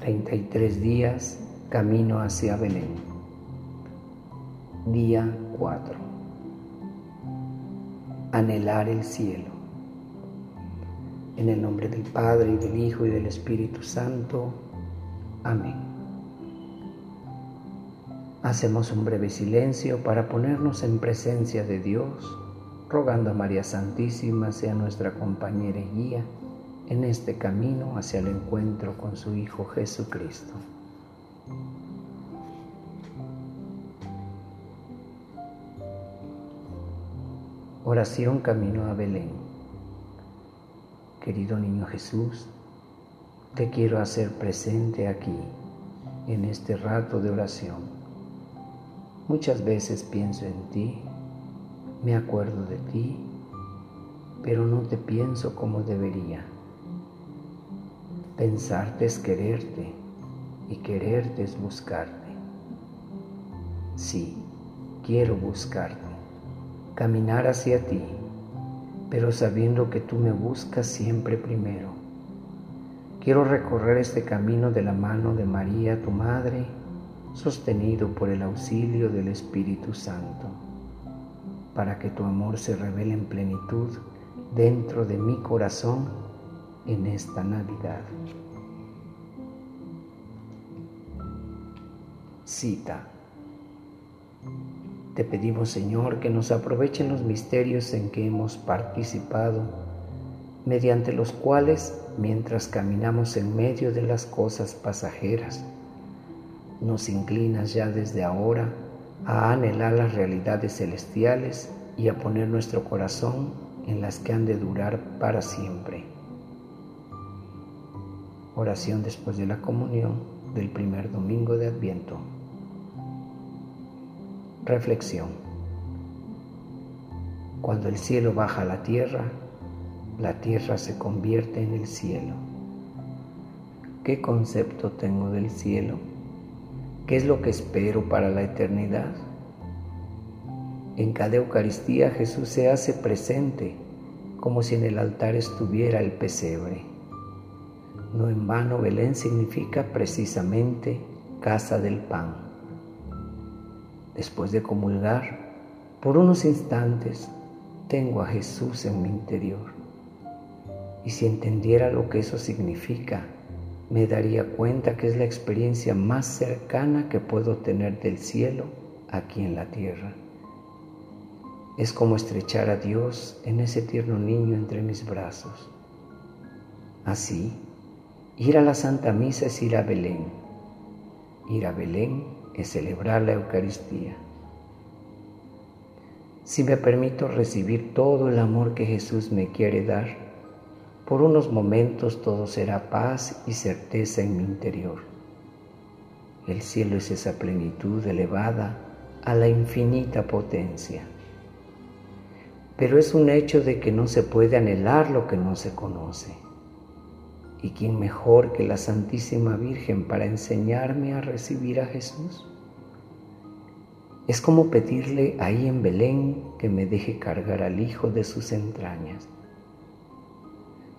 33 días camino hacia Belén. Día 4. Anhelar el cielo. En el nombre del Padre y del Hijo y del Espíritu Santo. Amén. Hacemos un breve silencio para ponernos en presencia de Dios, rogando a María Santísima sea nuestra compañera y guía en este camino hacia el encuentro con su Hijo Jesucristo. Oración camino a Belén. Querido niño Jesús, te quiero hacer presente aquí, en este rato de oración. Muchas veces pienso en ti, me acuerdo de ti, pero no te pienso como debería. Pensarte es quererte y quererte es buscarte. Sí, quiero buscarte, caminar hacia ti, pero sabiendo que tú me buscas siempre primero. Quiero recorrer este camino de la mano de María, tu Madre, sostenido por el auxilio del Espíritu Santo, para que tu amor se revele en plenitud dentro de mi corazón en esta Navidad. Cita. Te pedimos, Señor, que nos aprovechen los misterios en que hemos participado, mediante los cuales, mientras caminamos en medio de las cosas pasajeras, nos inclinas ya desde ahora a anhelar las realidades celestiales y a poner nuestro corazón en las que han de durar para siempre. Oración después de la comunión del primer domingo de Adviento. Reflexión. Cuando el cielo baja a la tierra, la tierra se convierte en el cielo. ¿Qué concepto tengo del cielo? ¿Qué es lo que espero para la eternidad? En cada Eucaristía Jesús se hace presente como si en el altar estuviera el pesebre. No en vano Belén significa precisamente casa del pan. Después de comulgar, por unos instantes tengo a Jesús en mi interior. Y si entendiera lo que eso significa, me daría cuenta que es la experiencia más cercana que puedo tener del cielo aquí en la tierra. Es como estrechar a Dios en ese tierno niño entre mis brazos. Así, Ir a la Santa Misa es ir a Belén. Ir a Belén es celebrar la Eucaristía. Si me permito recibir todo el amor que Jesús me quiere dar, por unos momentos todo será paz y certeza en mi interior. El cielo es esa plenitud elevada a la infinita potencia. Pero es un hecho de que no se puede anhelar lo que no se conoce. ¿Y quién mejor que la Santísima Virgen para enseñarme a recibir a Jesús? Es como pedirle ahí en Belén que me deje cargar al Hijo de sus entrañas.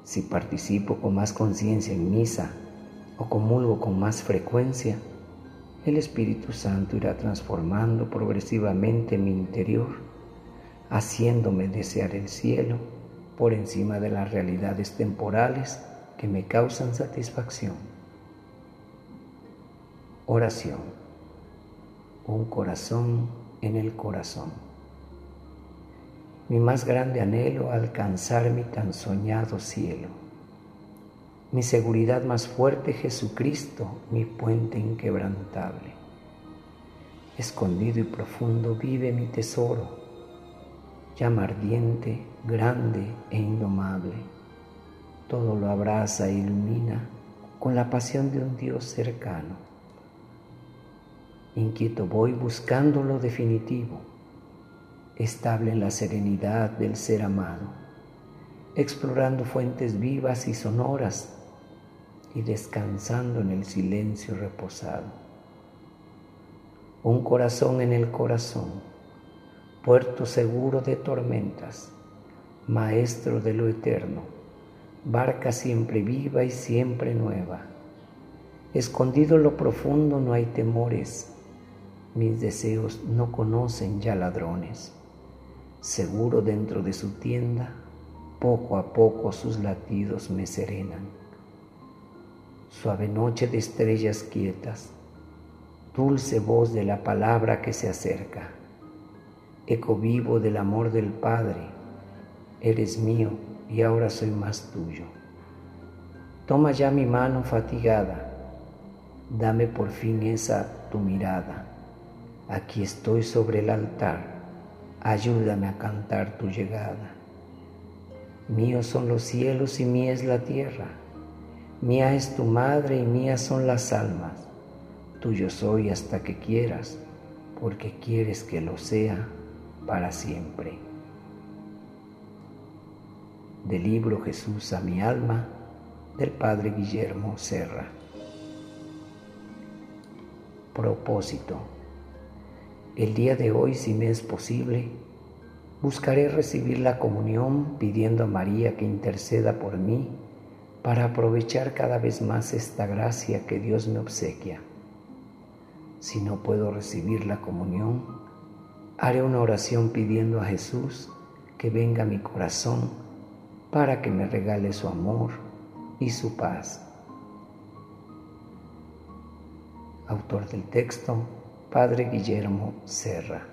Si participo con más conciencia en misa o comulgo con más frecuencia, el Espíritu Santo irá transformando progresivamente mi interior, haciéndome desear el cielo por encima de las realidades temporales que me causan satisfacción. Oración. Un corazón en el corazón. Mi más grande anhelo alcanzar mi tan soñado cielo. Mi seguridad más fuerte Jesucristo, mi puente inquebrantable. Escondido y profundo vive mi tesoro, llama ardiente, grande e indomable todo lo abraza e ilumina con la pasión de un Dios cercano. Inquieto voy buscando lo definitivo, estable en la serenidad del ser amado, explorando fuentes vivas y sonoras y descansando en el silencio reposado. Un corazón en el corazón, puerto seguro de tormentas, maestro de lo eterno, barca siempre viva y siempre nueva. Escondido en lo profundo no hay temores, mis deseos no conocen ya ladrones. Seguro dentro de su tienda, poco a poco sus latidos me serenan. Suave noche de estrellas quietas, dulce voz de la palabra que se acerca, eco vivo del amor del Padre, eres mío y ahora soy más tuyo. Toma ya mi mano fatigada, dame por fin esa tu mirada. Aquí estoy sobre el altar, ayúdame a cantar tu llegada. Míos son los cielos y mía es la tierra, mía es tu madre y mías son las almas. Tuyo soy hasta que quieras, porque quieres que lo sea para siempre del libro Jesús a mi alma del Padre Guillermo Serra. Propósito. El día de hoy, si me es posible, buscaré recibir la comunión pidiendo a María que interceda por mí para aprovechar cada vez más esta gracia que Dios me obsequia. Si no puedo recibir la comunión, haré una oración pidiendo a Jesús que venga a mi corazón para que me regale su amor y su paz. Autor del texto, Padre Guillermo Serra.